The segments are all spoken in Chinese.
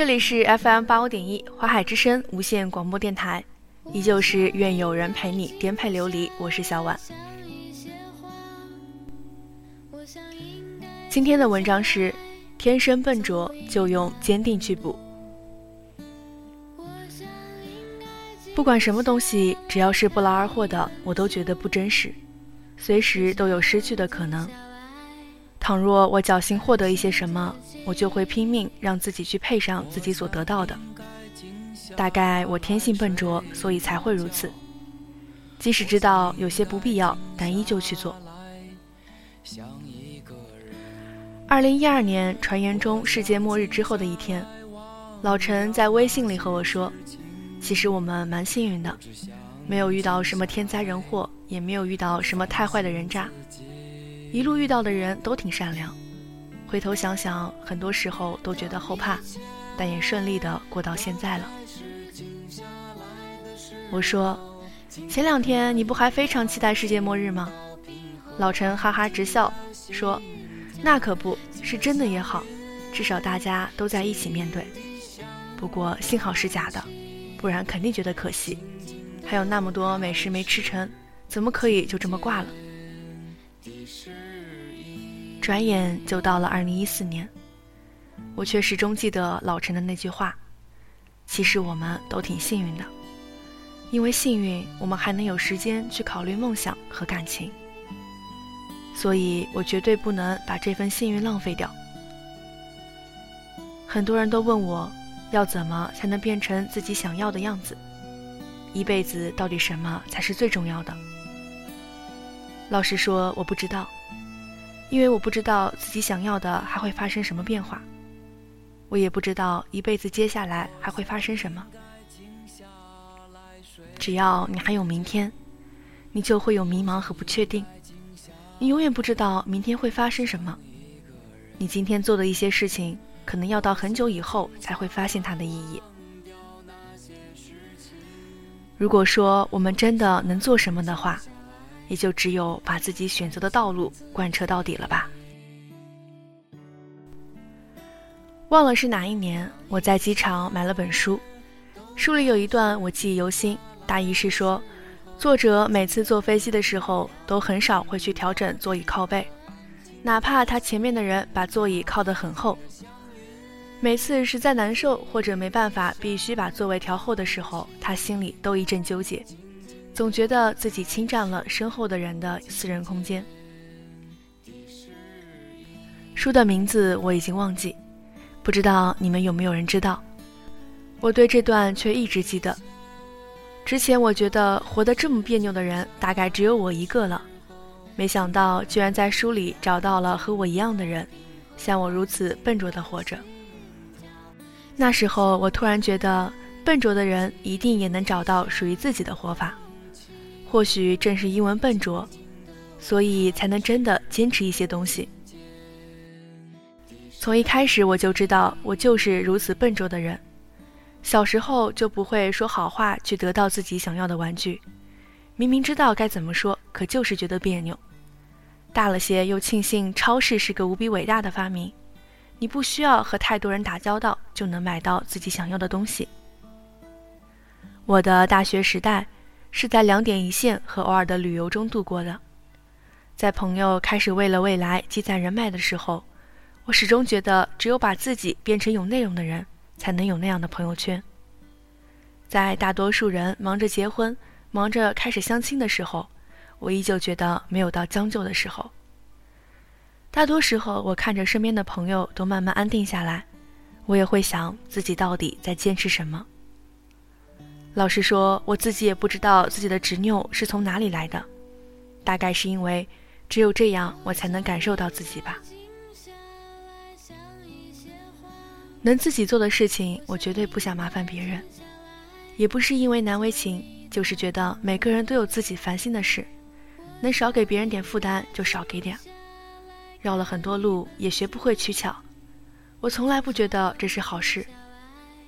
这里是 FM 八五点一华海之声无线广播电台，依旧是愿有人陪你颠沛流离，我是小婉。今天的文章是：天生笨拙，就用坚定去补。不管什么东西，只要是不劳而获的，我都觉得不真实，随时都有失去的可能。倘若我侥幸获得一些什么，我就会拼命让自己去配上自己所得到的。大概我天性笨拙，所以才会如此。即使知道有些不必要，但依旧去做。二零一二年，传言中世界末日之后的一天，老陈在微信里和我说：“其实我们蛮幸运的，没有遇到什么天灾人祸，也没有遇到什么太坏的人渣。”一路遇到的人都挺善良，回头想想，很多时候都觉得后怕，但也顺利的过到现在了。我说，前两天你不还非常期待世界末日吗？老陈哈哈直笑，说：“那可不是真的也好，至少大家都在一起面对。不过幸好是假的，不然肯定觉得可惜。还有那么多美食没吃成，怎么可以就这么挂了？”转眼就到了二零一四年，我却始终记得老陈的那句话：“其实我们都挺幸运的，因为幸运，我们还能有时间去考虑梦想和感情。所以我绝对不能把这份幸运浪费掉。”很多人都问我，要怎么才能变成自己想要的样子？一辈子到底什么才是最重要的？老实说，我不知道。因为我不知道自己想要的还会发生什么变化，我也不知道一辈子接下来还会发生什么。只要你还有明天，你就会有迷茫和不确定。你永远不知道明天会发生什么。你今天做的一些事情，可能要到很久以后才会发现它的意义。如果说我们真的能做什么的话，也就只有把自己选择的道路贯彻到底了吧。忘了是哪一年，我在机场买了本书，书里有一段我记忆犹新，大意是说，作者每次坐飞机的时候都很少会去调整座椅靠背，哪怕他前面的人把座椅靠得很厚。每次实在难受或者没办法必须把座位调后的时候，他心里都一阵纠结。总觉得自己侵占了身后的人的私人空间。书的名字我已经忘记，不知道你们有没有人知道？我对这段却一直记得。之前我觉得活得这么别扭的人大概只有我一个了，没想到居然在书里找到了和我一样的人，像我如此笨拙的活着。那时候我突然觉得，笨拙的人一定也能找到属于自己的活法。或许正是因为笨拙，所以才能真的坚持一些东西。从一开始我就知道我就是如此笨拙的人。小时候就不会说好话去得到自己想要的玩具，明明知道该怎么说，可就是觉得别扭。大了些又庆幸超市是个无比伟大的发明，你不需要和太多人打交道就能买到自己想要的东西。我的大学时代。是在两点一线和偶尔的旅游中度过的。在朋友开始为了未来积攒人脉的时候，我始终觉得只有把自己变成有内容的人，才能有那样的朋友圈。在大多数人忙着结婚、忙着开始相亲的时候，我依旧觉得没有到将就的时候。大多时候，我看着身边的朋友都慢慢安定下来，我也会想自己到底在坚持什么。老实说，我自己也不知道自己的执拗是从哪里来的，大概是因为只有这样，我才能感受到自己吧。能自己做的事情，我绝对不想麻烦别人，也不是因为难为情，就是觉得每个人都有自己烦心的事，能少给别人点负担就少给点。绕了很多路，也学不会取巧，我从来不觉得这是好事。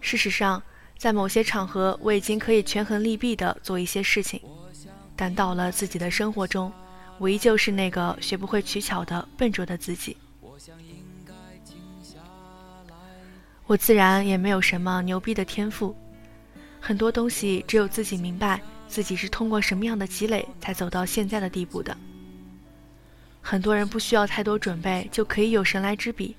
事实上。在某些场合，我已经可以权衡利弊地做一些事情，但到了自己的生活中，我依旧是那个学不会取巧的笨拙的自己。我自然也没有什么牛逼的天赋，很多东西只有自己明白自己是通过什么样的积累才走到现在的地步的。很多人不需要太多准备就可以有神来之笔，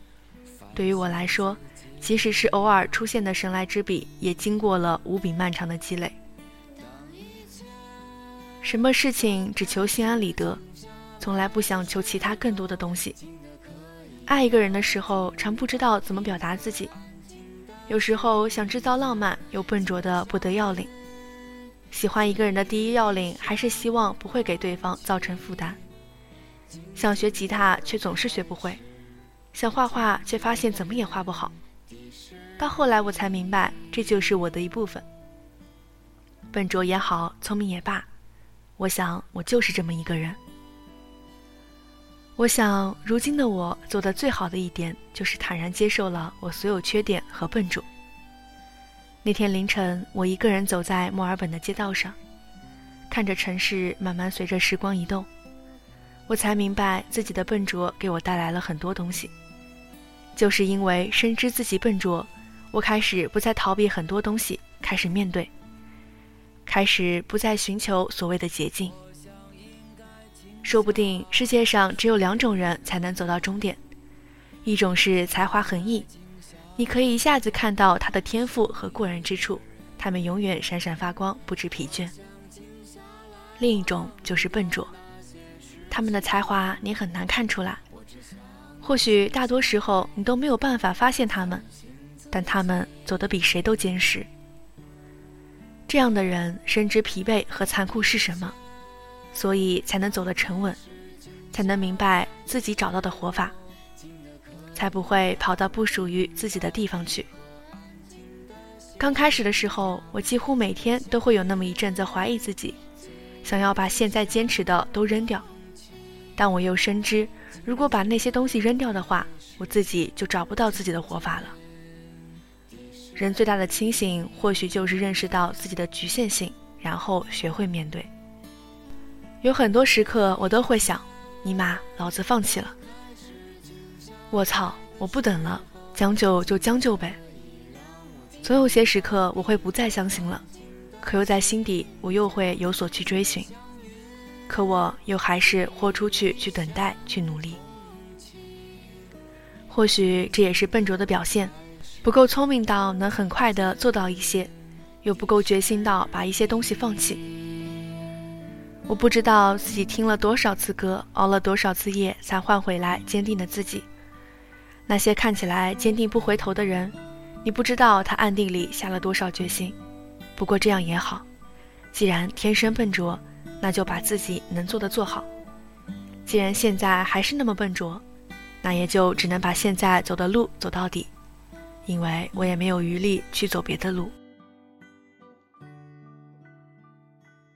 对于我来说，即使是偶尔出现的神来之笔，也经过了无比漫长的积累。什么事情只求心安理得，从来不想求其他更多的东西。爱一个人的时候，常不知道怎么表达自己。有时候想制造浪漫，又笨拙的不得要领。喜欢一个人的第一要领，还是希望不会给对方造成负担。想学吉他，却总是学不会；想画画，却发现怎么也画不好。到后来我才明白，这就是我的一部分。笨拙也好，聪明也罢，我想我就是这么一个人。我想，如今的我做的最好的一点，就是坦然接受了我所有缺点和笨拙。那天凌晨，我一个人走在墨尔本的街道上，看着城市慢慢随着时光移动，我才明白自己的笨拙给我带来了很多东西。就是因为深知自己笨拙，我开始不再逃避很多东西，开始面对，开始不再寻求所谓的捷径。说不定世界上只有两种人才能走到终点，一种是才华横溢，你可以一下子看到他的天赋和过人之处，他们永远闪闪发光，不知疲倦；另一种就是笨拙，他们的才华你很难看出来，或许大多时候你都没有办法发现他们，但他们走得比谁都坚实。这样的人深知疲惫和残酷是什么。所以才能走得沉稳，才能明白自己找到的活法，才不会跑到不属于自己的地方去。刚开始的时候，我几乎每天都会有那么一阵子怀疑自己，想要把现在坚持的都扔掉，但我又深知，如果把那些东西扔掉的话，我自己就找不到自己的活法了。人最大的清醒，或许就是认识到自己的局限性，然后学会面对。有很多时刻，我都会想：尼玛，老子放弃了！我操，我不等了，将就就将就呗。总有些时刻，我会不再相信了，可又在心底，我又会有所去追寻。可我又还是豁出去，去等待，去努力。或许这也是笨拙的表现，不够聪明到能很快的做到一些，又不够决心到把一些东西放弃。我不知道自己听了多少次歌，熬了多少次夜，才换回来坚定的自己。那些看起来坚定不回头的人，你不知道他暗地里下了多少决心。不过这样也好，既然天生笨拙，那就把自己能做的做好。既然现在还是那么笨拙，那也就只能把现在走的路走到底，因为我也没有余力去走别的路。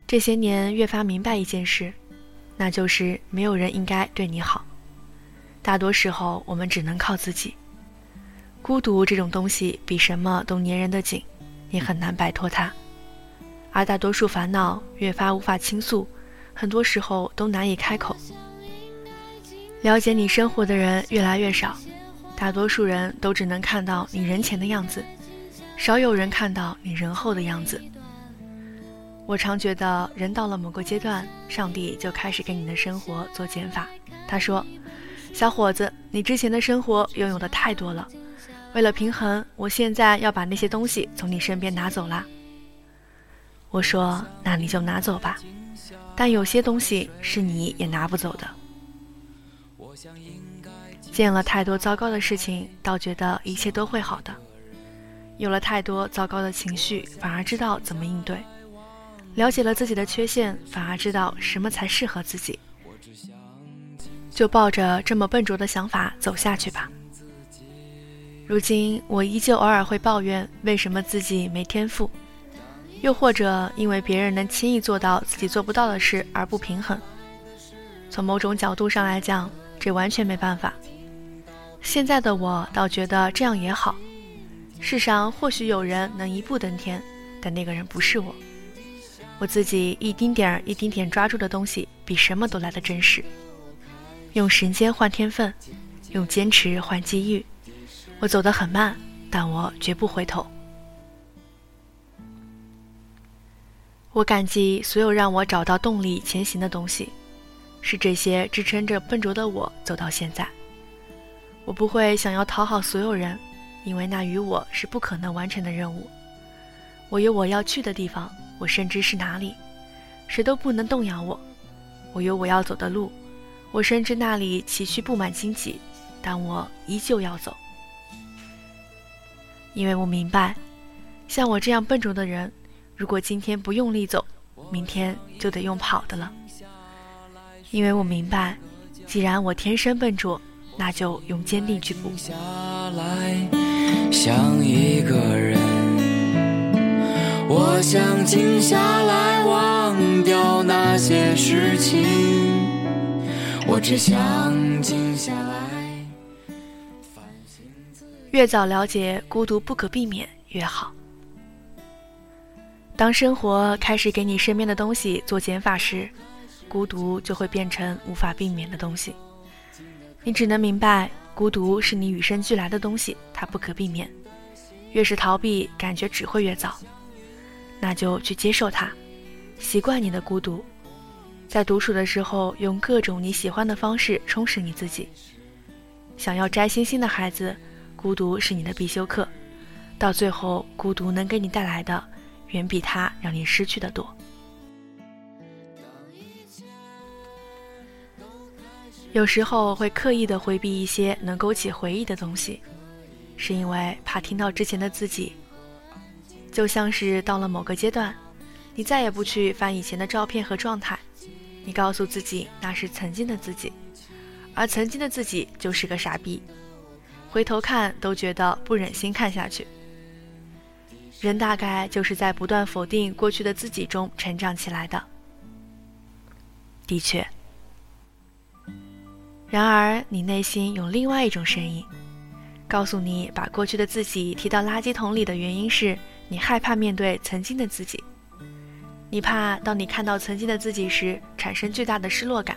这些年越发明白一件事，那就是没有人应该对你好。大多时候，我们只能靠自己。孤独这种东西比什么都粘人的紧，你很难摆脱它。而大多数烦恼越发无法倾诉，很多时候都难以开口。了解你生活的人越来越少，大多数人都只能看到你人前的样子，少有人看到你人后的样子。我常觉得，人到了某个阶段，上帝就开始给你的生活做减法。他说：“小伙子，你之前的生活拥有的太多了，为了平衡，我现在要把那些东西从你身边拿走啦。”我说：“那你就拿走吧，但有些东西是你也拿不走的。”见了太多糟糕的事情，倒觉得一切都会好的；有了太多糟糕的情绪，反而知道怎么应对。了解了自己的缺陷，反而知道什么才适合自己。就抱着这么笨拙的想法走下去吧。如今我依旧偶尔会抱怨为什么自己没天赋，又或者因为别人能轻易做到自己做不到的事而不平衡。从某种角度上来讲，这完全没办法。现在的我倒觉得这样也好。世上或许有人能一步登天，但那个人不是我。我自己一丁点儿一丁点抓住的东西，比什么都来得真实。用时间换天分，用坚持换机遇。我走得很慢，但我绝不回头。我感激所有让我找到动力前行的东西，是这些支撑着笨拙的我走到现在。我不会想要讨好所有人，因为那与我是不可能完成的任务。我有我要去的地方，我深知是哪里，谁都不能动摇我。我有我要走的路，我深知那里崎岖布满荆棘，但我依旧要走，因为我明白，像我这样笨拙的人。如果今天不用力走，明天就得用跑的了。因为我明白，既然我天生笨拙，那就用坚定去补。下来，像一个人，我想静下来，忘掉那些事情。我只想静下来。越早了解孤独不可避免，越好。当生活开始给你身边的东西做减法时，孤独就会变成无法避免的东西。你只能明白，孤独是你与生俱来的东西，它不可避免。越是逃避，感觉只会越糟。那就去接受它，习惯你的孤独。在独处的时候，用各种你喜欢的方式充实你自己。想要摘星星的孩子，孤独是你的必修课。到最后，孤独能给你带来的。远比他让你失去的多。有时候会刻意的回避一些能勾起回忆的东西，是因为怕听到之前的自己。就像是到了某个阶段，你再也不去翻以前的照片和状态，你告诉自己那是曾经的自己，而曾经的自己就是个傻逼，回头看都觉得不忍心看下去。人大概就是在不断否定过去的自己中成长起来的。的确，然而你内心有另外一种声音，告诉你把过去的自己踢到垃圾桶里的原因是你害怕面对曾经的自己，你怕当你看到曾经的自己时产生巨大的失落感。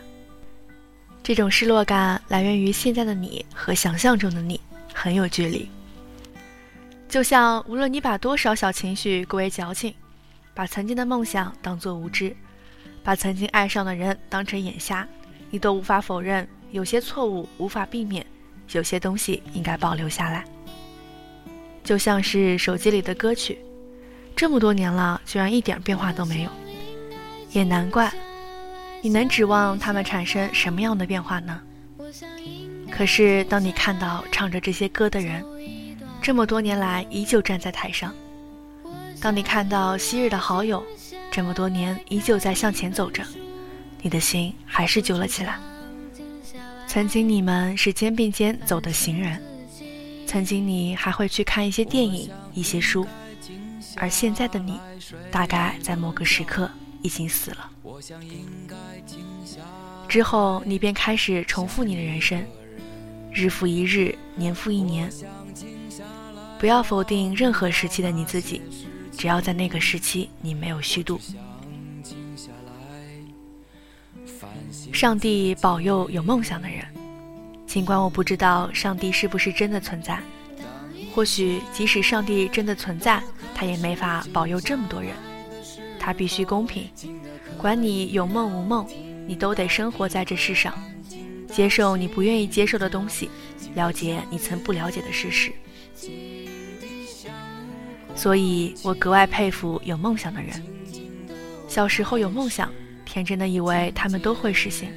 这种失落感来源于现在的你和想象中的你很有距离。就像无论你把多少小情绪归为矫情，把曾经的梦想当作无知，把曾经爱上的人当成眼瞎，你都无法否认有些错误无法避免，有些东西应该保留下来。就像是手机里的歌曲，这么多年了，居然一点变化都没有，也难怪。你能指望他们产生什么样的变化呢？可是当你看到唱着这些歌的人，这么多年来依旧站在台上。当你看到昔日的好友，这么多年依旧在向前走着，你的心还是揪了起来。曾经你们是肩并肩走的行人，曾经你还会去看一些电影、一些书，而现在的你，大概在某个时刻已经死了。之后你便开始重复你的人生，日复一日，年复一年。不要否定任何时期的你自己，只要在那个时期你没有虚度。上帝保佑有梦想的人，尽管我不知道上帝是不是真的存在，或许即使上帝真的存在，他也没法保佑这么多人。他必须公平，管你有梦无梦，你都得生活在这世上，接受你不愿意接受的东西，了解你曾不了解的事实。所以我格外佩服有梦想的人。小时候有梦想，天真的以为他们都会实现。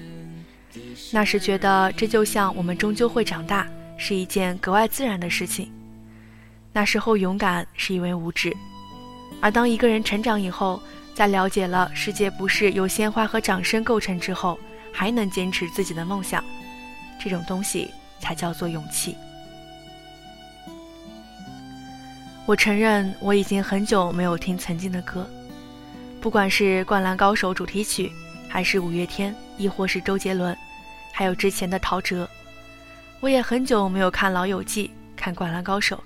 那时觉得这就像我们终究会长大，是一件格外自然的事情。那时候勇敢是因为无知，而当一个人成长以后，在了解了世界不是由鲜花和掌声构成之后，还能坚持自己的梦想，这种东西才叫做勇气。我承认，我已经很久没有听曾经的歌，不管是《灌篮高手》主题曲，还是五月天，亦或是周杰伦，还有之前的陶喆。我也很久没有看《老友记》，看《灌篮高手》。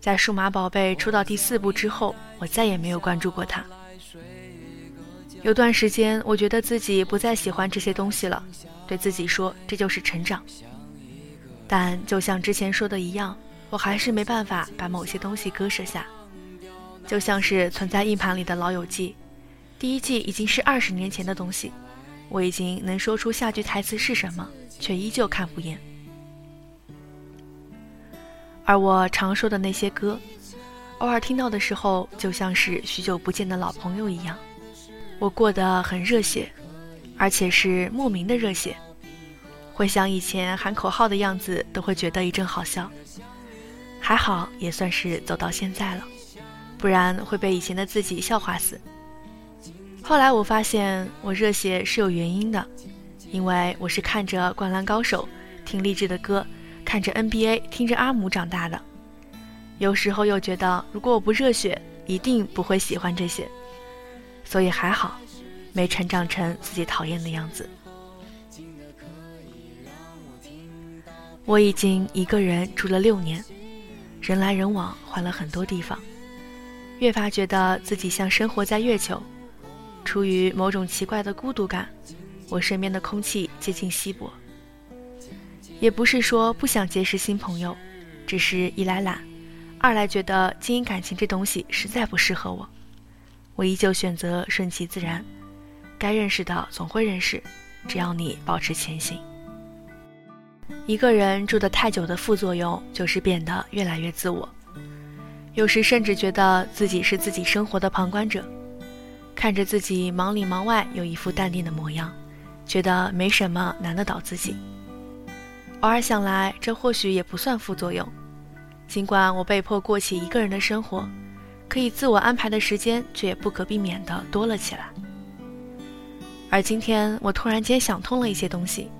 在《数码宝贝》出到第四部之后，我再也没有关注过它。有段时间，我觉得自己不再喜欢这些东西了，对自己说这就是成长。但就像之前说的一样。我还是没办法把某些东西割舍下。就像是存在硬盘里的《老友记》，第一季已经是二十年前的东西，我已经能说出下句台词是什么，却依旧看不厌。而我常说的那些歌，偶尔听到的时候，就像是许久不见的老朋友一样。我过得很热血，而且是莫名的热血。回想以前喊口号的样子，都会觉得一阵好笑。还好，也算是走到现在了。不然会被以前的自己笑话死。后来我发现我热血是有原因的，因为我是看着《灌篮高手》、听励志的歌、看着 NBA、听着阿姆长大的。有时候又觉得，如果我不热血，一定不会喜欢这些。所以还好，没成长成自己讨厌的样子。我已经一个人住了六年，人来人往，换了很多地方。越发觉得自己像生活在月球，出于某种奇怪的孤独感，我身边的空气接近稀薄。也不是说不想结识新朋友，只是一来懒，二来觉得经营感情这东西实在不适合我。我依旧选择顺其自然，该认识的总会认识，只要你保持前行。一个人住得太久的副作用就是变得越来越自我。有时甚至觉得自己是自己生活的旁观者，看着自己忙里忙外有一副淡定的模样，觉得没什么难得倒自己。偶尔想来，这或许也不算副作用。尽管我被迫过起一个人的生活，可以自我安排的时间却也不可避免地多了起来。而今天，我突然间想通了一些东西，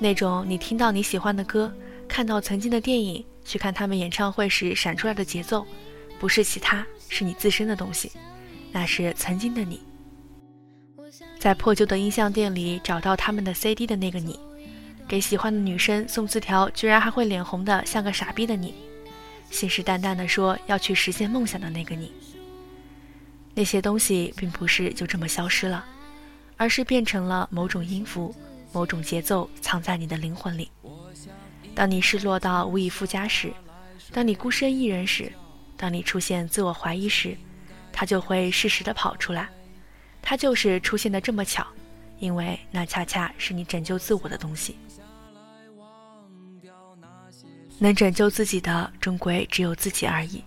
那种你听到你喜欢的歌，看到曾经的电影。去看他们演唱会时闪出来的节奏，不是其他，是你自身的东西，那是曾经的你。在破旧的音像店里找到他们的 CD 的那个你，给喜欢的女生送字条居然还会脸红的像个傻逼的你，信誓旦旦的说要去实现梦想的那个你。那些东西并不是就这么消失了，而是变成了某种音符、某种节奏，藏在你的灵魂里。当你失落到无以复加时，当你孤身一人时，当你出现自我怀疑时，它就会适时的跑出来。它就是出现的这么巧，因为那恰恰是你拯救自我的东西。能拯救自己的，终归只有自己而已。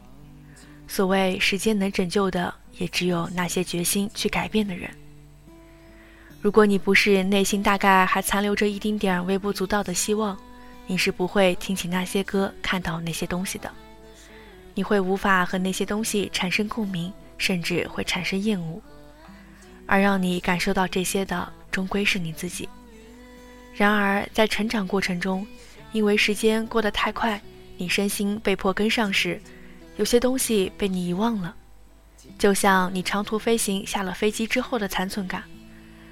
所谓时间能拯救的，也只有那些决心去改变的人。如果你不是内心大概还残留着一丁点微不足道的希望，你是不会听起那些歌，看到那些东西的。你会无法和那些东西产生共鸣，甚至会产生厌恶。而让你感受到这些的，终归是你自己。然而，在成长过程中，因为时间过得太快，你身心被迫跟上时，有些东西被你遗忘了。就像你长途飞行下了飞机之后的残存感，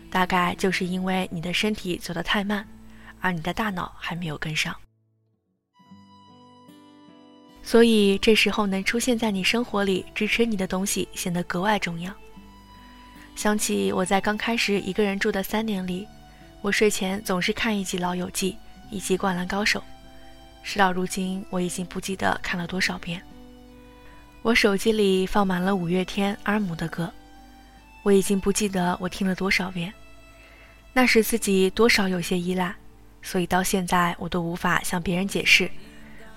大概就是因为你的身体走得太慢。而你的大脑还没有跟上，所以这时候能出现在你生活里支持你的东西显得格外重要。想起我在刚开始一个人住的三年里，我睡前总是看一集《老友记》，以及《灌篮高手》。事到如今，我已经不记得看了多少遍。我手机里放满了五月天、阿姆的歌，我已经不记得我听了多少遍。那时自己多少有些依赖。所以到现在，我都无法向别人解释，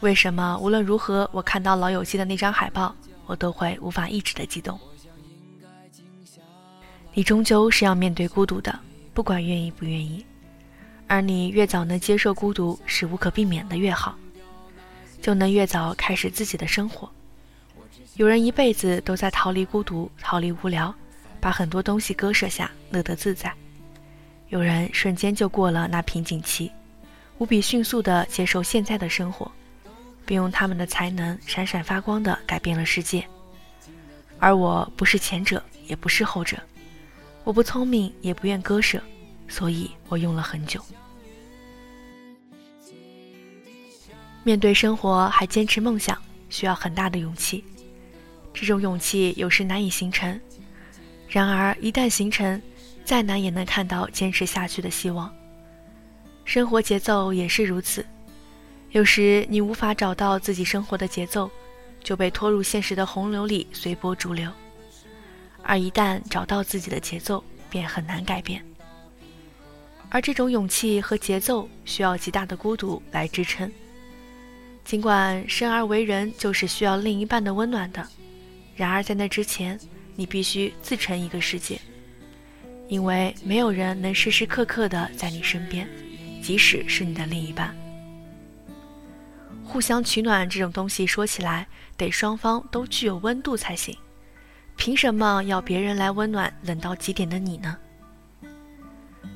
为什么无论如何，我看到《老友记》的那张海报，我都会无法抑制的激动。你终究是要面对孤独的，不管愿意不愿意。而你越早能接受孤独是无可避免的越好，就能越早开始自己的生活。有人一辈子都在逃离孤独、逃离无聊，把很多东西割舍下，乐得自在；有人瞬间就过了那瓶颈期。无比迅速地接受现在的生活，并用他们的才能闪闪发光地改变了世界。而我不是前者，也不是后者。我不聪明，也不愿割舍，所以我用了很久。面对生活还坚持梦想，需要很大的勇气。这种勇气有时难以形成，然而一旦形成，再难也能看到坚持下去的希望。生活节奏也是如此，有时你无法找到自己生活的节奏，就被拖入现实的洪流里随波逐流；而一旦找到自己的节奏，便很难改变。而这种勇气和节奏需要极大的孤独来支撑。尽管生而为人就是需要另一半的温暖的，然而在那之前，你必须自成一个世界，因为没有人能时时刻刻的在你身边，即使是你的另一半。互相取暖这种东西，说起来得双方都具有温度才行。凭什么要别人来温暖冷到极点的你呢？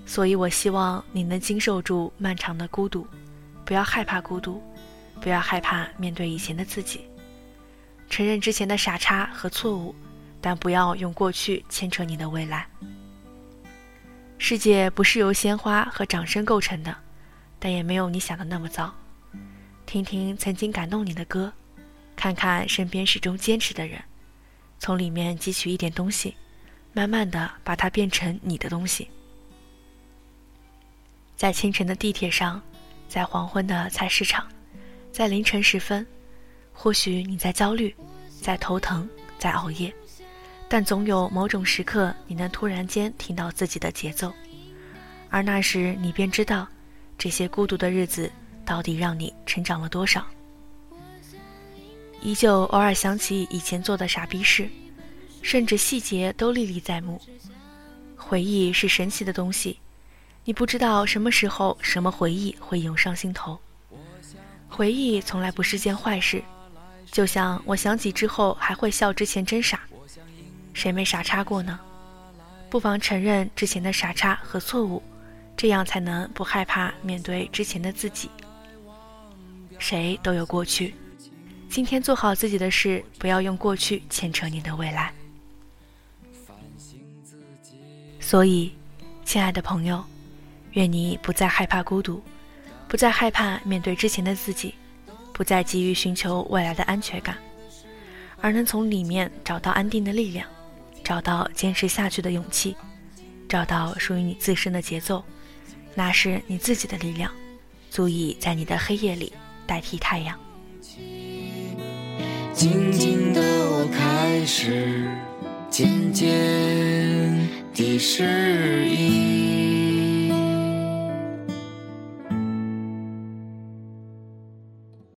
所以我希望你能经受住漫长的孤独，不要害怕孤独，不要害怕面对以前的自己，承认之前的傻叉和错误，但不要用过去牵扯你的未来。世界不是由鲜花和掌声构成的，但也没有你想的那么糟。听听曾经感动你的歌，看看身边始终坚持的人，从里面汲取一点东西，慢慢的把它变成你的东西。在清晨的地铁上，在黄昏的菜市场，在凌晨时分，或许你在焦虑，在头疼，在熬夜，但总有某种时刻，你能突然间听到自己的节奏，而那时你便知道，这些孤独的日子。到底让你成长了多少？依旧偶尔想起以前做的傻逼事，甚至细节都历历在目。回忆是神奇的东西，你不知道什么时候什么回忆会涌上心头。回忆从来不是件坏事，就像我想起之后还会笑之前真傻，谁没傻叉过呢？不妨承认之前的傻叉和错误，这样才能不害怕面对之前的自己。谁都有过去，今天做好自己的事，不要用过去牵扯你的未来。所以，亲爱的朋友，愿你不再害怕孤独，不再害怕面对之前的自己，不再急于寻求未来的安全感，而能从里面找到安定的力量，找到坚持下去的勇气，找到属于你自身的节奏，那是你自己的力量，足以在你的黑夜里。代替太阳。静静的我开始渐渐的适应。